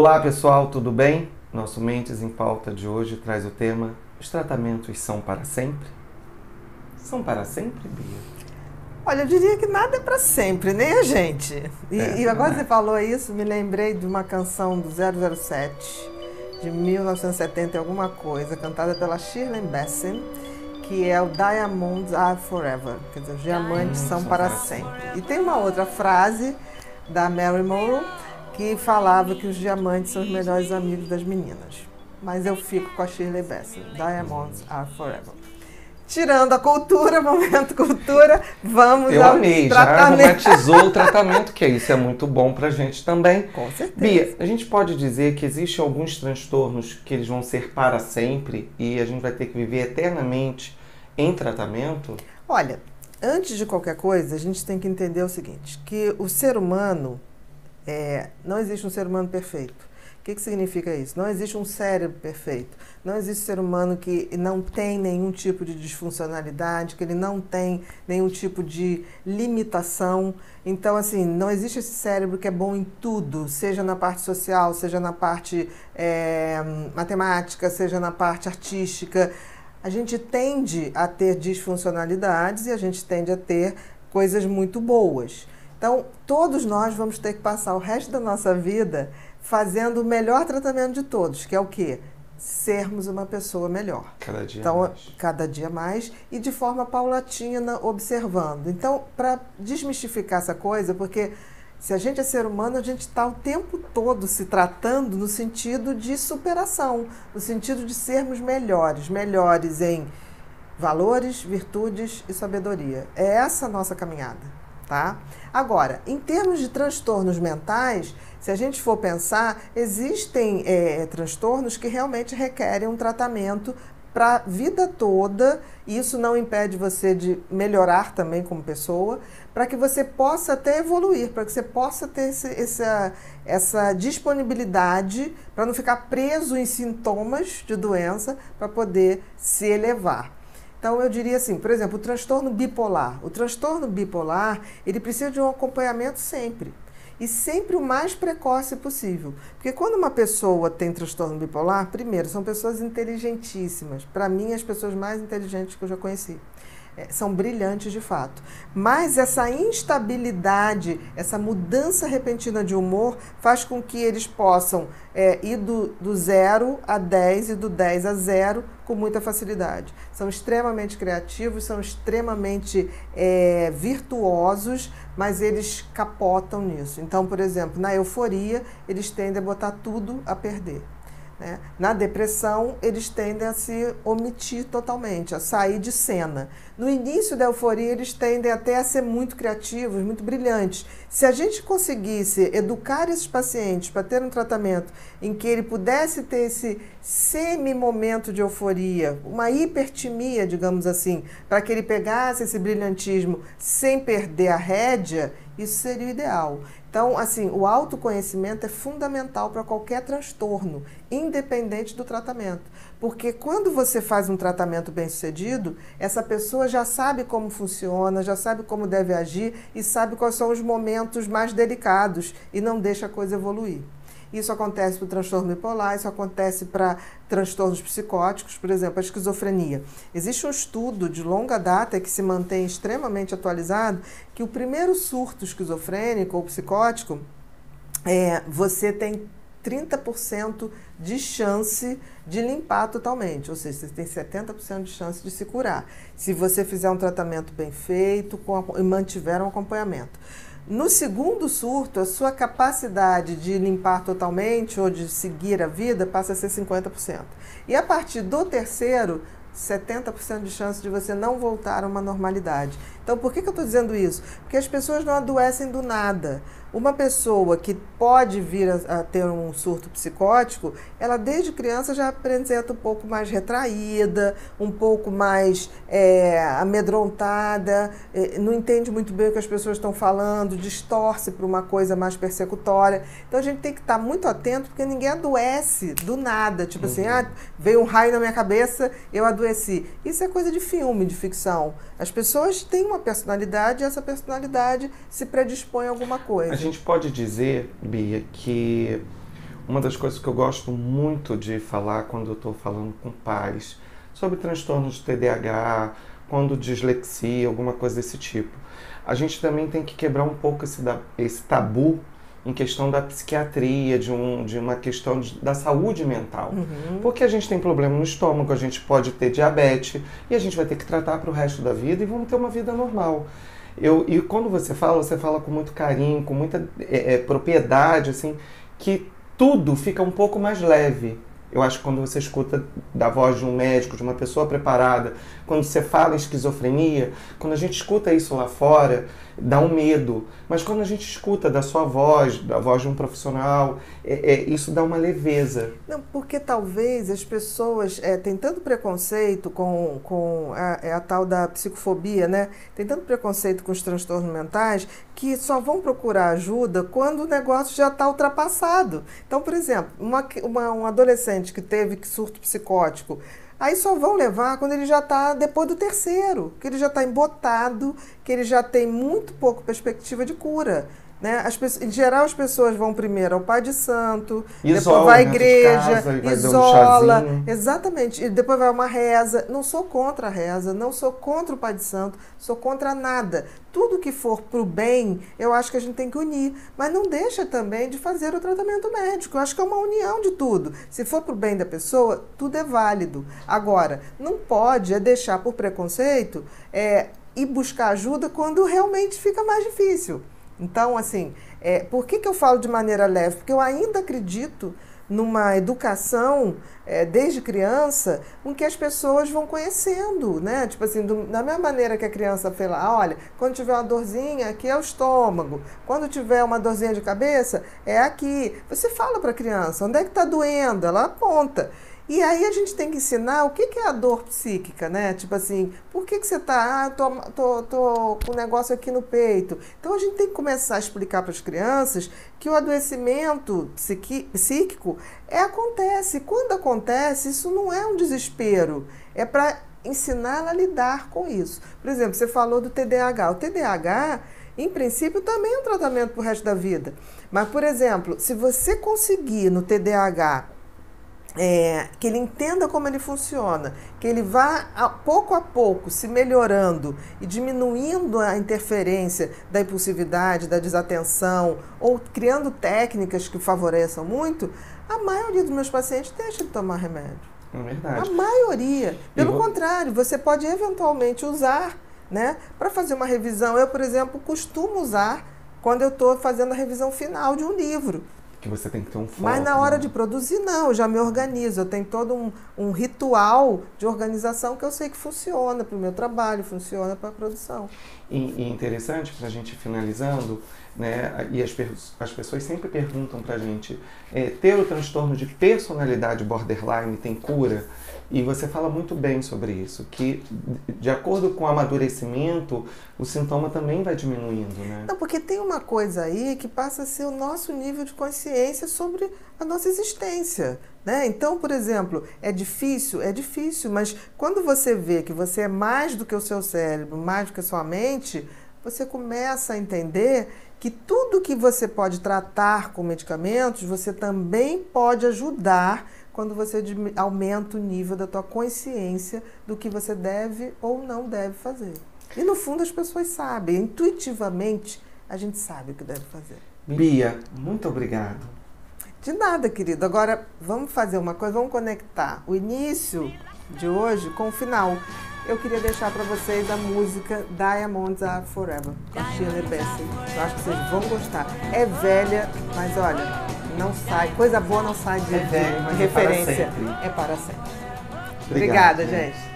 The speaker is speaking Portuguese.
Olá pessoal, tudo bem? Nosso Mentes em Pauta de hoje traz o tema Os tratamentos são para sempre? São para sempre, Bia? Olha, eu diria que nada é para sempre, nem a gente. E, É, e agora né? você falou isso, me lembrei de uma canção do 007, de 1970 e alguma coisa, cantada pela Shirley Bassey, que é o Diamonds Are Forever, quer dizer, os diamantes são são para para sempre. E tem uma outra frase da Mary Monroe que falava que os diamantes são os melhores amigos das meninas. Mas eu fico com a Shirley Bassey, Diamonds Are Forever. Tirando a cultura, momento cultura, vamos Eu ao amei, já tratamento. romantizou o tratamento, que isso é muito bom pra gente também. Com certeza. Bia, a gente pode dizer que existem alguns transtornos que eles vão ser para sempre e a gente vai ter que viver eternamente em tratamento? Olha, antes de qualquer coisa, a gente tem que entender o seguinte, que o ser humano, é, não existe um ser humano perfeito. O que, que significa isso? Não existe um cérebro perfeito. Não existe ser humano que não tem nenhum tipo de disfuncionalidade, que ele não tem nenhum tipo de limitação. Então, assim, não existe esse cérebro que é bom em tudo, seja na parte social, seja na parte é, matemática, seja na parte artística. A gente tende a ter disfuncionalidades e a gente tende a ter coisas muito boas. Então, todos nós vamos ter que passar o resto da nossa vida fazendo o melhor tratamento de todos, que é o quê? Sermos uma pessoa melhor. Cada dia Então, mais. cada dia mais e de forma paulatina, observando. Então, para desmistificar essa coisa, porque se a gente é ser humano, a gente está o tempo todo se tratando no sentido de superação, no sentido de sermos melhores, melhores em valores, virtudes e sabedoria. É essa a nossa caminhada. Tá? Agora, em termos de transtornos mentais, se a gente for pensar, existem é, transtornos que realmente requerem um tratamento para a vida toda, e isso não impede você de melhorar também como pessoa, para que você possa até evoluir, para que você possa ter esse, essa, essa disponibilidade para não ficar preso em sintomas de doença, para poder se elevar. Então eu diria assim, por exemplo, o transtorno bipolar. O transtorno bipolar, ele precisa de um acompanhamento sempre. E sempre o mais precoce possível. Porque quando uma pessoa tem transtorno bipolar, primeiro, são pessoas inteligentíssimas. Para mim, as pessoas mais inteligentes que eu já conheci. É, são brilhantes de fato. Mas essa instabilidade, essa mudança repentina de humor faz com que eles possam é, ir do, do zero a 10 e do 10 a zero com muita facilidade. São extremamente criativos, são extremamente é, virtuosos, mas eles capotam nisso. Então, por exemplo, na euforia, eles tendem a botar tudo a perder. Né? Na depressão, eles tendem a se omitir totalmente, a sair de cena. No início da euforia, eles tendem até a ser muito criativos, muito brilhantes. Se a gente conseguisse educar esses pacientes para ter um tratamento em que ele pudesse ter esse semi-momento de euforia, uma hipertimia, digamos assim, para que ele pegasse esse brilhantismo sem perder a rédea, isso seria o ideal. Então, assim, o autoconhecimento é fundamental para qualquer transtorno, independente do tratamento. Porque quando você faz um tratamento bem sucedido, essa pessoa já sabe como funciona, já sabe como deve agir e sabe quais são os momentos mais delicados e não deixa a coisa evoluir. Isso acontece para o transtorno bipolar, isso acontece para transtornos psicóticos, por exemplo, a esquizofrenia. Existe um estudo de longa data que se mantém extremamente atualizado que o primeiro surto esquizofrênico ou psicótico, é, você tem 30% de chance de limpar totalmente, ou seja, você tem 70% de chance de se curar, se você fizer um tratamento bem feito com, e mantiver um acompanhamento. No segundo surto, a sua capacidade de limpar totalmente ou de seguir a vida passa a ser 50%. E a partir do terceiro, 70% de chance de você não voltar a uma normalidade. Então, por que, que eu estou dizendo isso? Porque as pessoas não adoecem do nada. Uma pessoa que pode vir a, a, ter um surto psicótico, ela desde criança já apresenta um pouco mais retraída, um pouco mais é, amedrontada, é, não entende muito bem o que as pessoas estão falando, distorce para uma coisa mais persecutória. Então a gente tem que estar muito atento, porque ninguém adoece do nada. Tipo uhum. assim, ah, veio um raio na minha cabeça, eu adoeci. Isso é coisa de filme, de ficção. As pessoas têm uma personalidade e essa personalidade se predispõe a alguma coisa. A gente pode dizer, Bia, que uma das coisas que eu gosto muito de falar quando eu estou falando com pais sobre transtornos de TDAH, quando dislexia, alguma coisa desse tipo. A gente também tem que quebrar um pouco esse, esse tabu em questão da psiquiatria, de, um, de uma questão de, da saúde mental. Uhum. Porque a gente tem problema no estômago, a gente pode ter diabetes e a gente vai ter que tratar para o resto da vida e vamos ter uma vida normal. Eu, e quando você fala, você fala com muito carinho, com muita é, é, propriedade, assim, que tudo fica um pouco mais leve. Eu acho que quando você escuta da voz de um médico, de uma pessoa preparada, quando você fala em esquizofrenia, quando a gente escuta isso lá fora, dá um medo. Mas quando a gente escuta da sua voz, da voz de um profissional, é, é isso dá uma leveza. Não, porque talvez as pessoas é, têm tanto preconceito com, com a, é a tal da psicofobia, né? Tem tanto preconceito com os transtornos mentais que só vão procurar ajuda quando o negócio já está ultrapassado. Então, por exemplo, uma, uma, um adolescente que teve surto psicótico Aí só vão levar quando ele já está depois do terceiro, que ele já está embotado, que ele já tem muito pouco perspectiva de cura. Né? As, em geral, as pessoas vão primeiro ao pai de santo, isola, depois vai à igreja, casa, isola. Um exatamente. E depois vai uma reza. Não sou contra a reza, não sou contra o pai de santo, sou contra nada. Tudo que for para o bem, eu acho que a gente tem que unir. Mas não deixa também de fazer o tratamento médico. Eu acho que é uma união de tudo. Se for para o bem da pessoa, tudo é válido. Agora, não pode é deixar por preconceito é, ir buscar ajuda quando realmente fica mais difícil. Então, assim, é, por que, que eu falo de maneira leve? Porque eu ainda acredito numa educação é, desde criança com que as pessoas vão conhecendo, né? Tipo assim, do, da mesma maneira que a criança fala, ah, olha, quando tiver uma dorzinha, aqui é o estômago. Quando tiver uma dorzinha de cabeça, é aqui. Você fala para a criança, onde é que está doendo? Ela aponta. E aí a gente tem que ensinar o que, que é a dor psíquica, né? Tipo assim, por que, que você tá, ah, tô, tô, tô com um negócio aqui no peito? Então a gente tem que começar a explicar para as crianças que o adoecimento psiqui, psíquico é, acontece. Quando acontece, isso não é um desespero, é para ensiná-la a lidar com isso. Por exemplo, você falou do TDAH. O TDAH, em princípio, também é um tratamento para o resto da vida. Mas, por exemplo, se você conseguir no TDAH é, que ele entenda como ele funciona, que ele vá a, pouco a pouco se melhorando e diminuindo a interferência da impulsividade, da desatenção, ou criando técnicas que favoreçam muito, a maioria dos meus pacientes deixa de tomar remédio. É verdade. A maioria. Pelo vou... contrário, você pode eventualmente usar né, para fazer uma revisão. Eu, por exemplo, costumo usar quando eu estou fazendo a revisão final de um livro que você tem que ter um foco. Mas na hora né? de produzir, não, eu já me organizo. Eu tenho todo um, um ritual de organização que eu sei que funciona para o meu trabalho, funciona para a produção. E, e interessante, para a gente finalizando, né, e as, as pessoas sempre perguntam para a gente, é, ter o transtorno de personalidade borderline tem cura? E você fala muito bem sobre isso, que de acordo com o amadurecimento, o sintoma também vai diminuindo, né? Não, porque tem uma coisa aí que passa a ser o nosso nível de consciência sobre a nossa existência. Né? Então, por exemplo, é difícil? É difícil, mas quando você vê que você é mais do que o seu cérebro, mais do que a sua mente, você começa a entender que tudo que você pode tratar com medicamentos, você também pode ajudar quando você aumenta o nível da tua consciência do que você deve ou não deve fazer. E no fundo as pessoas sabem, intuitivamente a gente sabe o que deve fazer. Bia, muito obrigado. De nada, querido. Agora vamos fazer uma coisa, vamos conectar o início de hoje com o final. Eu queria deixar para vocês a música Diamonds Are Forever, com Shirley Bassey. Eu acho que vocês vão gostar. É velha, mas olha, não sai, coisa boa não sai de, é velho, de referência. É para sempre. É para sempre. Obrigada, gente.